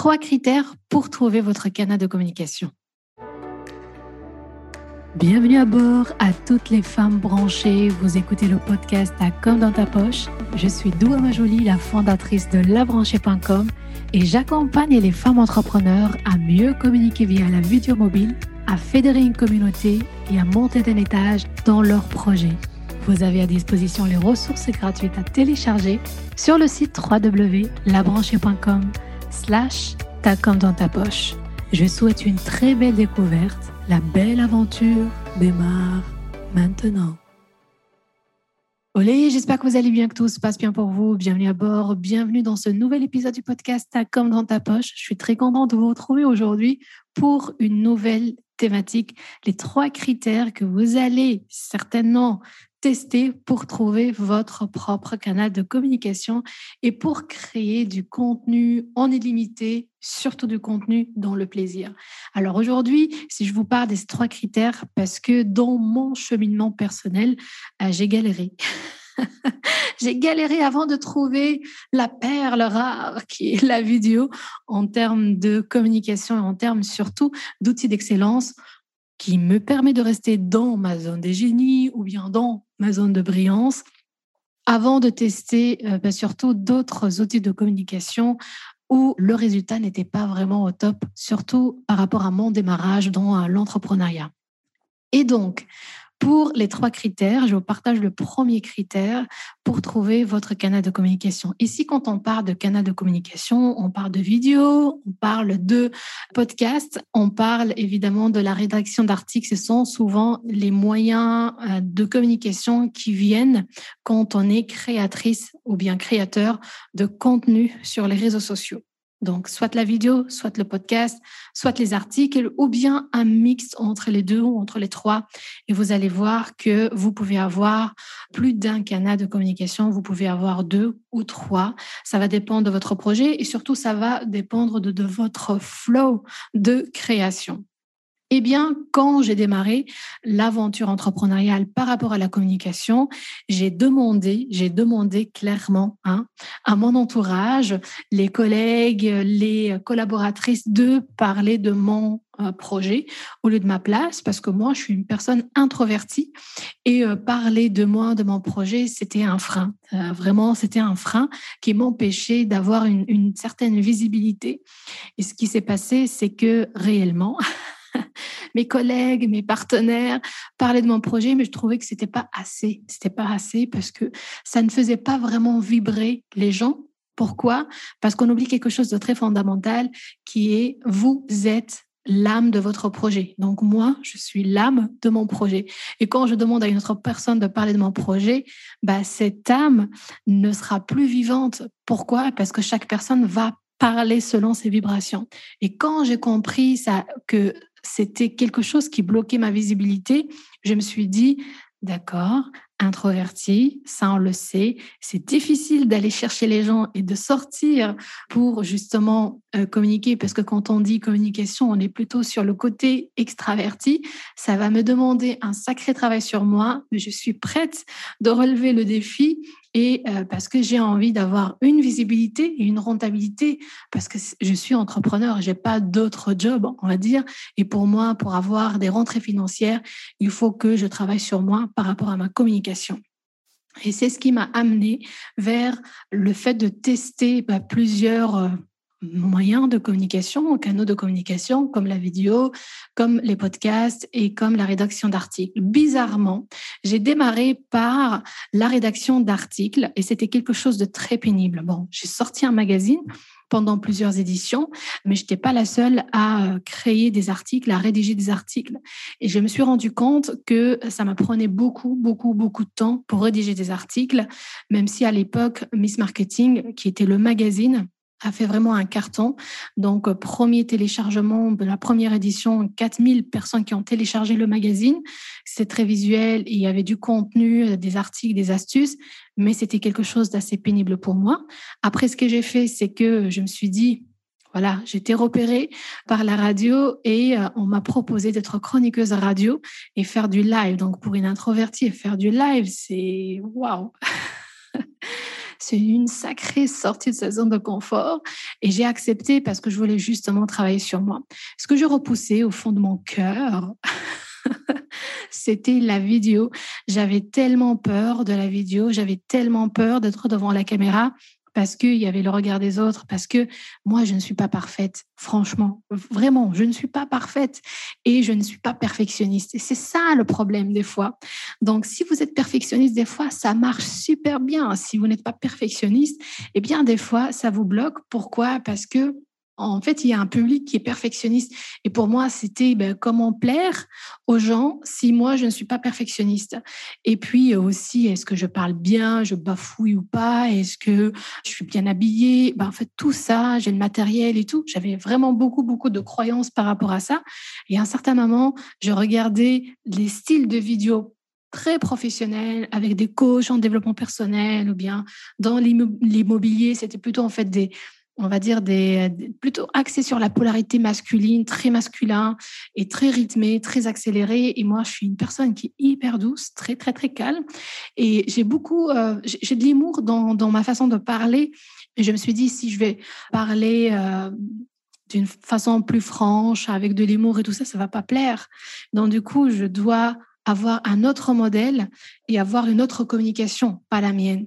Trois critères pour trouver votre canal de communication. Bienvenue à bord à toutes les femmes branchées. Vous écoutez le podcast à Comme dans ta poche. Je suis Doua Majoli, la fondatrice de labranchée.com et j'accompagne les femmes entrepreneurs à mieux communiquer via la vidéo mobile, à fédérer une communauté et à monter d'un étage dans leurs projets. Vous avez à disposition les ressources gratuites à télécharger sur le site www.labranchée.com slash ta comme dans ta poche. Je souhaite une très belle découverte. La belle aventure démarre maintenant. Olé, j'espère que vous allez bien, que tout se passe bien pour vous. Bienvenue à bord, bienvenue dans ce nouvel épisode du podcast Ta comme dans ta poche. Je suis très contente de vous retrouver aujourd'hui pour une nouvelle thématique, les trois critères que vous allez certainement tester pour trouver votre propre canal de communication et pour créer du contenu en illimité, surtout du contenu dans le plaisir. Alors aujourd'hui, si je vous parle des trois critères, parce que dans mon cheminement personnel, euh, j'ai galéré. j'ai galéré avant de trouver la perle rare qui est la vidéo en termes de communication et en termes surtout d'outils d'excellence qui me permet de rester dans ma zone des génies ou bien dans ma zone de brillance avant de tester euh, bah, surtout d'autres outils de communication où le résultat n'était pas vraiment au top, surtout par rapport à mon démarrage dans l'entrepreneuriat. Et donc, pour les trois critères, je vous partage le premier critère pour trouver votre canal de communication. Ici, quand on parle de canal de communication, on parle de vidéo, on parle de podcast, on parle évidemment de la rédaction d'articles. Ce sont souvent les moyens euh, de communication qui viennent quand on est créatrice ou bien créateur de contenu sur les réseaux sociaux. Donc, soit la vidéo, soit le podcast, soit les articles, ou bien un mix entre les deux ou entre les trois. Et vous allez voir que vous pouvez avoir plus d'un canal de communication, vous pouvez avoir deux ou trois. Ça va dépendre de votre projet et surtout, ça va dépendre de, votre flow de création. Eh bien, quand j'ai démarré l'aventure entrepreneuriale par rapport à la communication, j'ai demandé, j'ai demandé clairement hein, à mon entourage, les collègues, les collaboratrices de parler de mon euh, projet au lieu de ma place parce que moi, je suis une personne introvertie et euh, parler de moi, de mon projet, c'était un frein. Euh, vraiment, c'était un frein qui m'empêchait d'avoir une, une certaine visibilité. Et ce qui s'est passé, c'est que réellement, mes collègues, mes partenaires parlaient de mon projet, mais je trouvais que c'était pas assez. C'était pas assez parce que ça ne faisait pas vraiment vibrer les gens. Pourquoi? Parce qu'on oublie quelque chose de très fondamental qui est vous êtes l'âme de votre projet. Donc moi, je suis l'âme de mon projet. Et quand je demande à une autre personne de parler de mon projet, bah, cette âme ne sera plus vivante. Pourquoi? Parce que chaque personne va parler selon ses vibrations. Et quand j'ai compris ça, que c'était quelque chose qui bloquait ma visibilité. Je me suis dit, d'accord, introverti, ça on le sait, c'est difficile d'aller chercher les gens et de sortir pour justement euh, communiquer parce que quand on dit communication, on est plutôt sur le côté extraverti. Ça va me demander un sacré travail sur moi, mais je suis prête de relever le défi et euh, parce que j'ai envie d'avoir une visibilité et une rentabilité parce que je suis entrepreneur, j'ai pas d'autre job, on va dire. Et pour moi, pour avoir des rentrées financières, il faut que je travaille sur moi par rapport à ma communication. Et c'est ce qui m'a amené vers le fait de tester bah, plusieurs euh, moyens de communication, canaux de communication, comme la vidéo, comme les podcasts et comme la rédaction d'articles. Bizarrement, j'ai démarré par la rédaction d'articles et c'était quelque chose de très pénible. Bon, j'ai sorti un magazine pendant plusieurs éditions, mais je n'étais pas la seule à créer des articles, à rédiger des articles. Et je me suis rendu compte que ça m'apprenait beaucoup, beaucoup, beaucoup de temps pour rédiger des articles, même si à l'époque, Miss Marketing, qui était le magazine, a fait vraiment un carton. Donc, euh, premier téléchargement de la première édition, 4000 personnes qui ont téléchargé le magazine. C'est très visuel, il y avait du contenu, euh, des articles, des astuces, mais c'était quelque chose d'assez pénible pour moi. Après, ce que j'ai fait, c'est que je me suis dit, voilà, j'étais repérée par la radio et euh, on m'a proposé d'être chroniqueuse radio et faire du live. Donc, pour une introvertie, faire du live, c'est waouh! C'est une sacrée sortie de sa zone de confort et j'ai accepté parce que je voulais justement travailler sur moi. Ce que je repoussais au fond de mon cœur, c'était la vidéo. J'avais tellement peur de la vidéo, j'avais tellement peur d'être devant la caméra parce qu'il y avait le regard des autres, parce que moi, je ne suis pas parfaite, franchement, vraiment, je ne suis pas parfaite et je ne suis pas perfectionniste. Et c'est ça le problème des fois. Donc, si vous êtes perfectionniste, des fois, ça marche super bien. Si vous n'êtes pas perfectionniste, eh bien, des fois, ça vous bloque. Pourquoi? Parce que en fait, il y a un public qui est perfectionniste. Et pour moi, c'était ben, comment plaire aux gens si moi, je ne suis pas perfectionniste? Et puis aussi, est-ce que je parle bien, je bafouille ou pas? Est-ce que je suis bien habillée? Ben, En fait, tout ça, j'ai le matériel et tout. J'avais vraiment beaucoup, beaucoup de croyances par rapport à ça. Et à un certain moment, je regardais les styles de vidéos très professionnels avec des coachs en développement personnel ou bien dans l'immobilier, c'était plutôt en fait des, on va dire, des, plutôt axés sur la polarité masculine, très masculin et très rythmé, très accéléré. Et moi, je suis une personne qui est hyper douce, très, très, très calme. Et j'ai beaucoup, euh, j'ai de l'humour dans, dans, ma façon de parler. Et je me suis dit, si je vais parler euh, d'une façon plus franche, avec de l'humour et tout ça, ça va pas plaire. Donc, du coup, je dois avoir un autre modèle et avoir une autre communication, pas la mienne.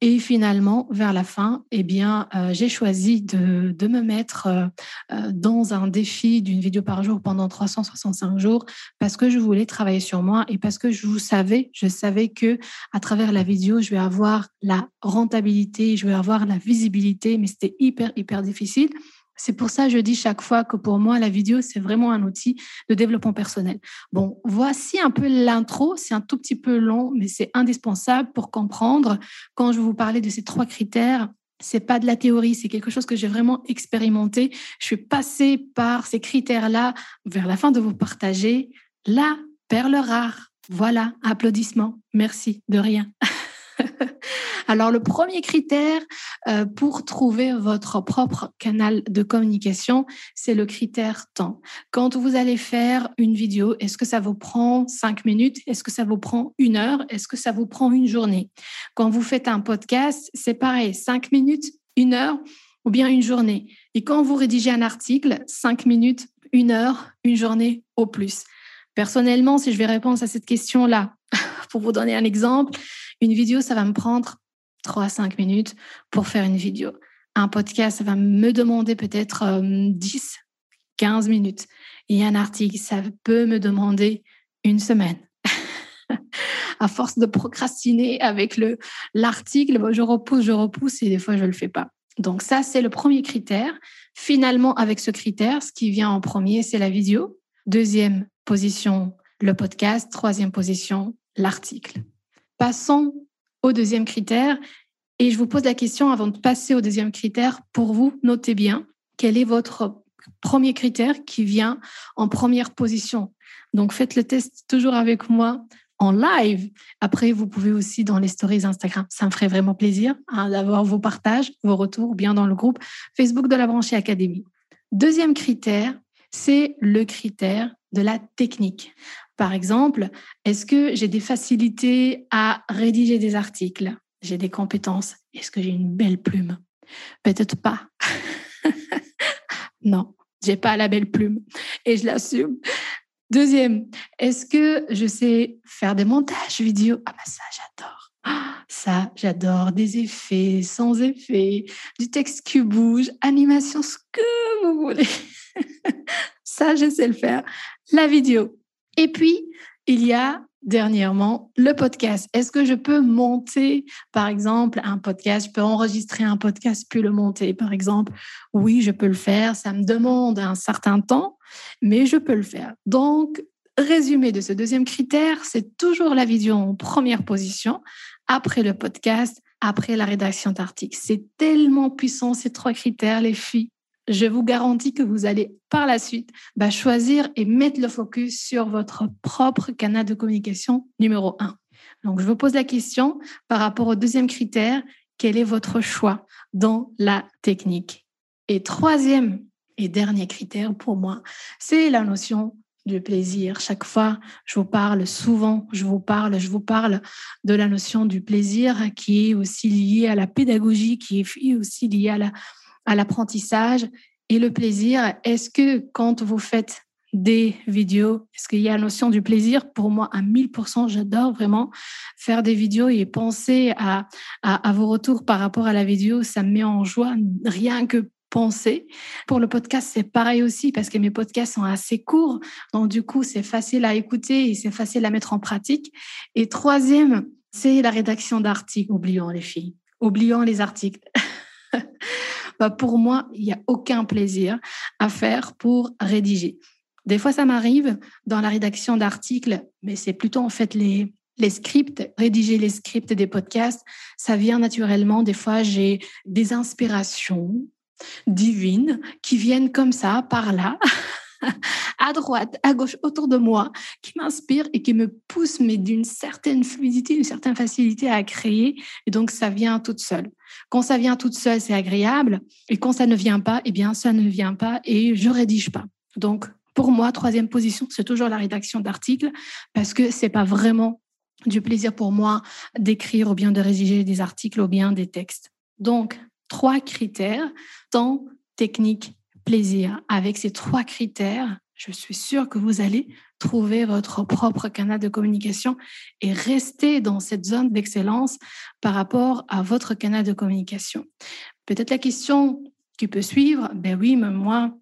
Et finalement, vers la fin, eh bien, euh, j'ai choisi de, de, me mettre euh, euh, dans un défi d'une vidéo par jour pendant 365 jours parce que je voulais travailler sur moi et parce que je vous savais, je savais que à travers la vidéo, je vais avoir la rentabilité, je vais avoir la visibilité, mais c'était hyper, hyper difficile. C'est pour ça que je dis chaque fois que pour moi, la vidéo, c'est vraiment un outil de développement personnel. Bon, voici un peu l'intro. C'est un tout petit peu long, mais c'est indispensable pour comprendre. Quand je vous parlais de ces trois critères, c'est pas de la théorie, c'est quelque chose que j'ai vraiment expérimenté. Je suis passée par ces critères-là vers la fin de vous partager la perle rare. Voilà, applaudissements. Merci, de rien. Alors, le premier critère euh, pour trouver votre propre canal de communication, c'est le critère temps. Quand vous allez faire une vidéo, est-ce que ça vous prend cinq minutes? Est-ce que ça vous prend une heure? Est-ce que ça vous prend une journée? Quand vous faites un podcast, c'est pareil, cinq minutes, une heure ou bien une journée. Et quand vous rédigez un article, cinq minutes, une heure, une journée au plus. Personnellement, si je vais répondre à cette question-là, pour vous donner un exemple, une vidéo, ça va me prendre 3 à 5 minutes pour faire une vidéo. Un podcast, ça va me demander peut-être 10, 15 minutes. Et un article, ça peut me demander une semaine. à force de procrastiner avec le l'article, je repousse, je repousse et des fois je le fais pas. Donc ça, c'est le premier critère. Finalement, avec ce critère, ce qui vient en premier, c'est la vidéo. Deuxième position, le podcast. Troisième position, l'article. Passons au deuxième critère. Et je vous pose la question avant de passer au deuxième critère. Pour vous, notez bien quel est votre premier critère qui vient en première position? Donc faites le test toujours avec moi en live. Après, vous pouvez aussi dans les stories Instagram. Ça me ferait vraiment plaisir hein, d'avoir vos partages, vos retours, bien dans le groupe Facebook de la Branchée Académie. Deuxième critère, c'est le critère de la technique. Par exemple, est-ce que j'ai des facilités à rédiger des articles? J'ai des compétences. Est-ce que j'ai une belle plume? Peut-être pas. non, j'ai pas la belle plume et je l'assume. Deuxième, est-ce que je sais faire des montages vidéo? Ah bah ça, j'adore. Ça, j'adore des effets, sans effets, du texte qui bouge, animation, ce que vous voulez. Ça, je sais le faire. La vidéo, et puis, il y a dernièrement le podcast. Est-ce que je peux monter, par exemple, un podcast? Je peux enregistrer un podcast puis le monter, par exemple Oui, je peux le faire. Ça me demande un certain temps, mais je peux le faire. Donc, résumé de ce deuxième critère, c'est toujours la vidéo en première position, après le podcast, après la rédaction d'articles. C'est tellement puissant ces trois critères, les filles je vous garantis que vous allez par la suite bah, choisir et mettre le focus sur votre propre canal de communication numéro un. Donc, je vous pose la question par rapport au deuxième critère, quel est votre choix dans la technique? Et troisième et dernier critère pour moi, c'est la notion du plaisir. Chaque fois, je vous parle souvent, je vous parle, je vous parle de la notion du plaisir qui est aussi liée à la pédagogie, qui est aussi liée à la, à l'apprentissage. Et le plaisir, est-ce que quand vous faites des vidéos, est-ce qu'il y a la notion du plaisir? Pour moi, à 1000%, j'adore vraiment faire des vidéos et penser à, vos retours par rapport à la vidéo. Ça me met en joie, rien que penser. Pour le podcast, c'est pareil aussi parce que mes podcasts sont assez courts. Donc, du coup, c'est facile à écouter et c'est facile à mettre en pratique. Et troisième, c'est la rédaction d'articles. Oublions les filles. Oublions les articles. bah, pour moi, il n'y a aucun plaisir à faire pour rédiger. Des fois, ça m'arrive dans la rédaction d'articles, mais c'est plutôt en fait les, les scripts, rédiger les scripts des podcasts, ça vient naturellement. Des fois, j'ai des inspirations divines qui viennent comme ça, par là, à droite, à gauche, autour de moi, qui m'inspirent et qui me poussent, mais d'une certaine fluidité, d'une certaine facilité à créer. Et donc, ça vient toute seule. Quand ça vient toute seule, c'est agréable. Et quand ça ne vient pas, eh bien, ça ne vient pas et je rédige pas. Donc, pour moi, troisième position, c'est toujours la rédaction d'articles parce que c'est pas vraiment du plaisir pour moi d'écrire ou bien de rédiger des articles ou bien des textes. Donc, trois critères, temps, technique, Avec ces trois critères, je suis sûre que vous allez trouver votre propre canal de communication et rester dans cette zone d'excellence par rapport à votre canal de communication. Peut-être la question qui peut suivre, ben oui, mais moi,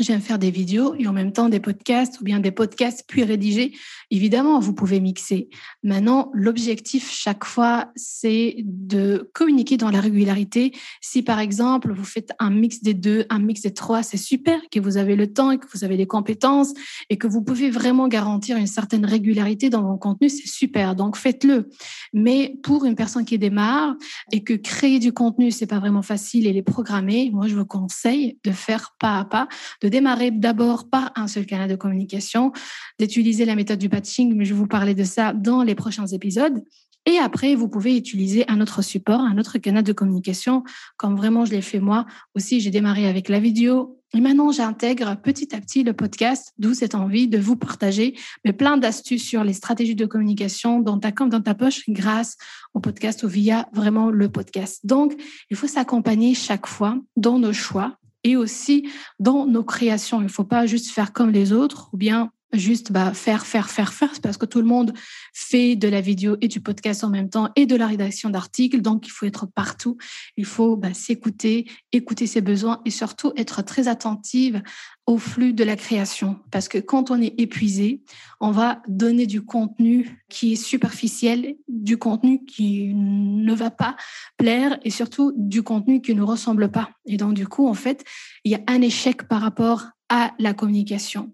J'aime faire des vidéos et en même temps des podcasts ou bien des podcasts puis rédigés. Évidemment, vous pouvez mixer. Maintenant, l'objectif chaque fois, c'est de communiquer dans la régularité. Si par exemple, vous faites un mix des deux, un mix des trois, c'est super, que vous avez le temps et que vous avez les compétences et que vous pouvez vraiment garantir une certaine régularité dans vos contenus, c'est super. Donc faites-le. Mais pour une personne qui démarre et que créer du contenu, c'est pas vraiment facile et les programmer, moi je vous conseille de faire pas à pas de démarrer d'abord par un seul canal de communication, d'utiliser la méthode du patching, mais je vais vous parler de ça dans les prochains épisodes. Et après, vous pouvez utiliser un autre support, un autre canal de communication, comme vraiment je l'ai fait moi aussi. J'ai démarré avec la vidéo. Et maintenant, j'intègre petit à petit le podcast, d'où cette envie de vous partager mais plein d'astuces sur les stratégies de communication dans ta dans ta poche grâce au podcast ou via vraiment le podcast. Donc, il faut s'accompagner chaque fois dans nos choix et aussi dans nos créations. Il ne faut pas juste faire comme les autres ou bien juste bah, faire, faire, faire, faire, parce que tout le monde fait de la vidéo et du podcast en même temps et de la rédaction d'articles. Donc, il faut être partout. Il faut bah, s'écouter, écouter ses besoins et surtout être très attentive au flux de la création. Parce que quand on est épuisé, on va donner du contenu qui est superficiel, du contenu qui ne va pas plaire et surtout du contenu qui ne ressemble pas. Et donc, du coup, en fait, il y a un échec par rapport à la communication.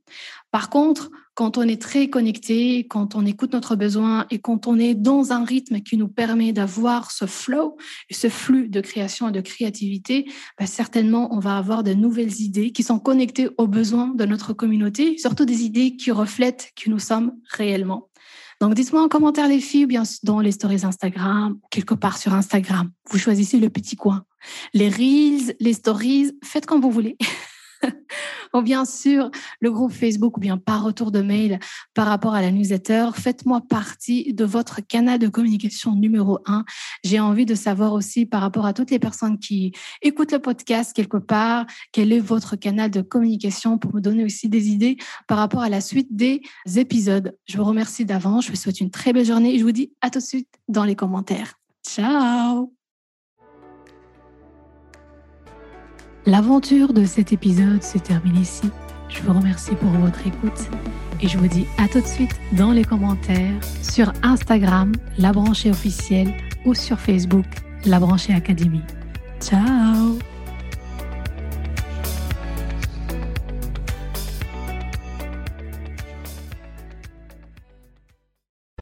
Par contre, quand on est très connecté, quand on écoute notre besoin et quand on est dans un rythme qui nous permet d'avoir ce flow, ce flux de création et de créativité, bah, certainement on va avoir de nouvelles idées qui sont connectées aux besoins de notre communauté, surtout des idées qui reflètent qui nous sommes réellement. Donc dites-moi en commentaire les filles bien dans les stories Instagram, quelque part sur Instagram. Vous choisissez le petit coin. Les reels, les stories, faites comme vous voulez. ou bien sûr le groupe Facebook ou bien par retour de mail par rapport à la newsletter. Faites-moi partie de votre canal de communication numéro un. J'ai envie de savoir aussi par rapport à toutes les personnes qui écoutent le podcast quelque part, quel est votre canal de communication pour me donner aussi des idées par rapport à la suite des épisodes. Je vous remercie d'avance. Je vous souhaite une très belle journée et je vous dis à tout de suite dans les commentaires. Ciao L'aventure de cet épisode se termine ici. Je vous remercie pour votre écoute et je vous dis à tout de suite dans les commentaires sur Instagram, la branchée officielle ou sur Facebook, la branchée académie. Ciao